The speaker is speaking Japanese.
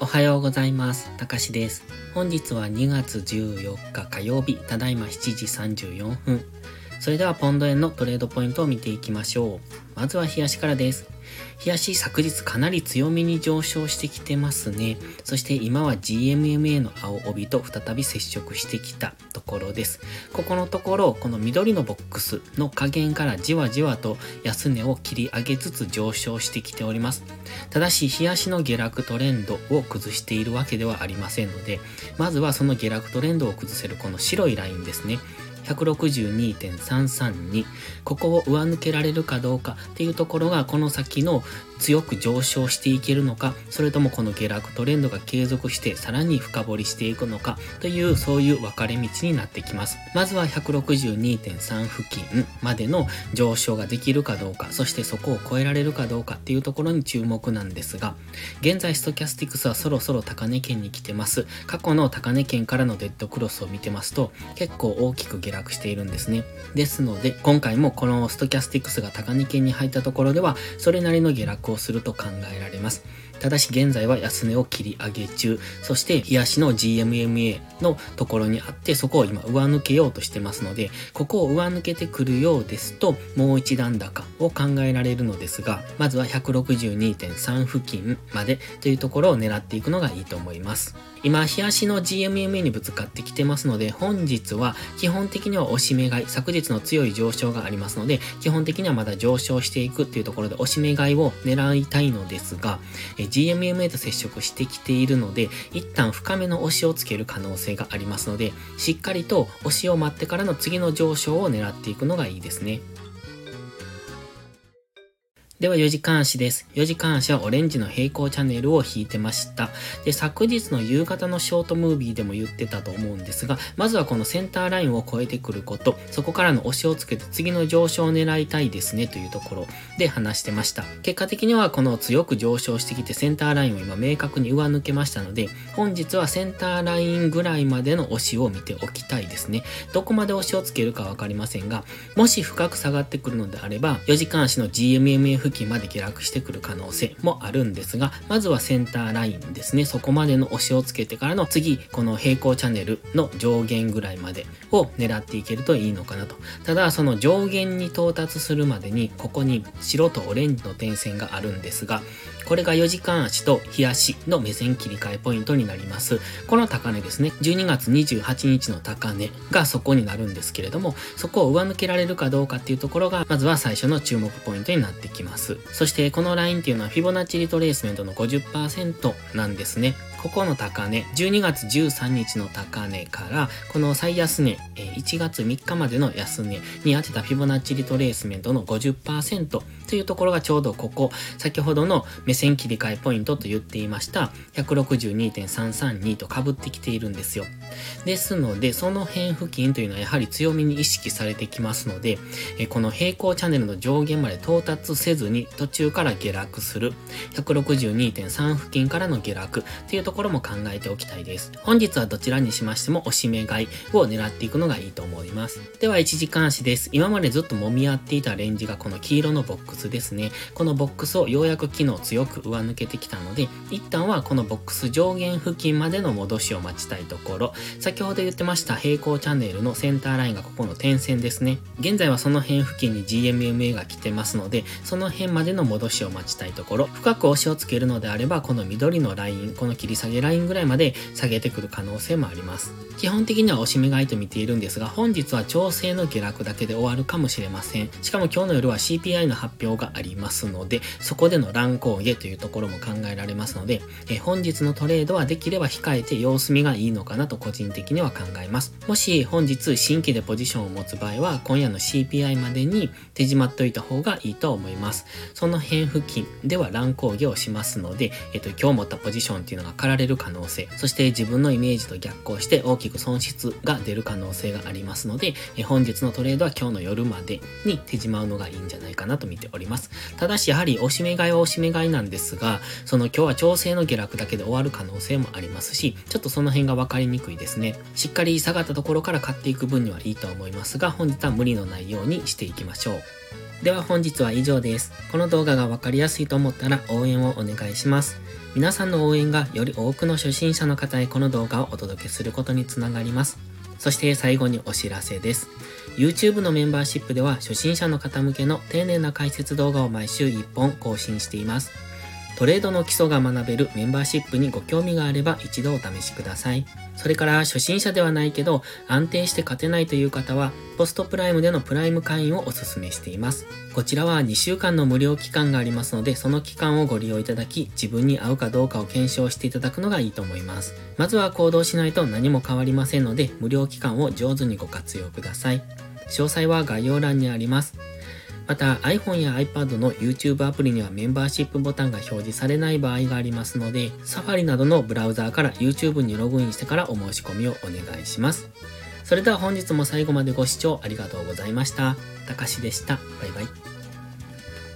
おはようございます。たかしです。本日は2月14日火曜日、ただいま7時34分。それではポンド円のトレードポイントを見ていきましょう。まずは冷やしからです。冷やし昨日かなり強めに上昇してきてますね。そして今は GMMA の青帯と再び接触してきたところです。ここのところ、この緑のボックスの加減からじわじわと安値を切り上げつつ上昇してきております。ただし、冷やしの下落トレンドを崩しているわけではありませんので、まずはその下落トレンドを崩せるこの白いラインですね。162.332ここを上抜けられるかどうかっていうところがこの先の強く上昇していけるのかそれともこの下落トレンドが継続してさらに深掘りしていくのかというそういう分かれ道になってきます。まずは162.3付近までの上昇ができるかどうかそしてそこを超えられるかどうかっていうところに注目なんですが現在ストキャスティクスはそろそろ高値圏に来てます。過去の高値圏からのデッドクロスを見てますと結構大きく下落しているんですね。ですので今回もこのストキャスティクスが高値圏に入ったところではそれなりの下落をすると考えられます。ただし現在は安値を切り上げ中、そして冷やしの GMMA のところにあってそこを今上抜けようとしてますので、ここを上抜けてくるようですともう一段高を考えられるのですが、まずは162.3付近までというところを狙っていくのがいいと思います。今、冷やしの GMMA にぶつかってきてますので、本日は基本的には押し目買い、昨日の強い上昇がありますので、基本的にはまだ上昇していくっていうところで押し目買いを狙いたいのですが、GMMA と接触してきているので、一旦深めの押しをつける可能性がありますので、しっかりと押しを待ってからの次の上昇を狙っていくのがいいですね。では4時間足です。4時間足はオレンジの平行チャンネルを引いてました。で、昨日の夕方のショートムービーでも言ってたと思うんですが、まずはこのセンターラインを越えてくること、そこからの押しをつけて次の上昇を狙いたいですねというところで話してました。結果的にはこの強く上昇してきてセンターラインを今明確に上抜けましたので、本日はセンターラインぐらいまでの押しを見ておきたいですね。どこまで押しをつけるかわかりませんが、もし深く下がってくるのであれば、4時間足の GMMA まで下落してくる可能性もあるんですが、まずはセンターラインですね。そこまでの押しをつけてからの次、この平行チャンネルの上限ぐらいまでを狙っていけるといいのかなと。ただ、その上限に到達するまでに、ここに白とオレンジの点線があるんですが、これが4時間足と日足の目線切り替えポイントになります。この高値ですね。12月28日の高値がそこになるんですけれども、そこを上抜けられるかどうかっていうところが、まずは最初の注目ポイントになってきます。そしてこのラインっていうのはフィボナッチリトレースメントの50%なんですね。ここの高値、12月13日の高値から、この最安値、1月3日までの安値に当てたフィボナッチリトレースメントの50%というところがちょうどここ、先ほどの目線切り替えポイントと言っていました162.332と被ってきているんですよ。ですので、その辺付近というのはやはり強めに意識されてきますので、この平行チャンネルの上限まで到達せずに途中から下落する162.3付近からの下落っていうところころも考えておきたいです。本日はどちらにしましても押し目買いを狙っていくのがいいと思います。では1時間足です。今までずっと揉み合っていたレンジがこの黄色のボックスですね。このボックスをようやく昨日強く上抜けてきたので、一旦はこのボックス上限付近までの戻しを待ちたいところ、先ほど言ってました平行チャンネルのセンターラインがここの点線ですね。現在はその辺付近に GMMA が来てますので、その辺までの戻しを待ちたいところ、深く押しをつけるのであれば、この緑のライン、この切り下げラインぐらいまで下げてくる可能性もあります。基本的には押し目買いと見ているんですが、本日は調整の下落だけで終わるかもしれません。しかも今日の夜は CPI の発表がありますので、そこでの乱高下というところも考えられますので、え本日のトレードはできれば控えて様子見がいいのかなと個人的には考えます。もし本日新規でポジションを持つ場合は、今夜の CPI までに手締まっておいた方がいいと思います。その辺付近では乱高下をしますので、えっと、今日持ったポジションっていうのが刈られる可能性、そして自分のイメージと逆行して大きく損失が出る可能性がありますので、え本日のトレードは今日の夜までに手締まうのがいいんじゃないかなと見ております。ただし、やはり押し目買いは押し目買いなんですが、その今日は調整の下落だけで終わる可能性もありますし、ちょっとその辺が分かりにくいですね。しっかり下がったところから買っていく分にはいいと思いますが、本日は無理のないようにしていきましょう。では本日は以上です。この動画が分かりやすいと思ったら応援をお願いします。皆さんの応援がより多くの初心者の方へこの動画をお届けすることにつながります。そして最後にお知らせです。YouTube のメンバーシップでは初心者の方向けの丁寧な解説動画を毎週1本更新しています。トレードの基礎が学べるメンバーシップにご興味があれば一度お試しください。それから初心者ではないけど安定して勝てないという方はポストプライムでのプライム会員をお勧めしています。こちらは2週間の無料期間がありますのでその期間をご利用いただき自分に合うかどうかを検証していただくのがいいと思います。まずは行動しないと何も変わりませんので無料期間を上手にご活用ください。詳細は概要欄にあります。また iPhone や iPad の YouTube アプリにはメンバーシップボタンが表示されない場合がありますので、Safari などのブラウザーから YouTube にログインしてからお申し込みをお願いします。それでは本日も最後までご視聴ありがとうございました。たかしでした。バイバイ。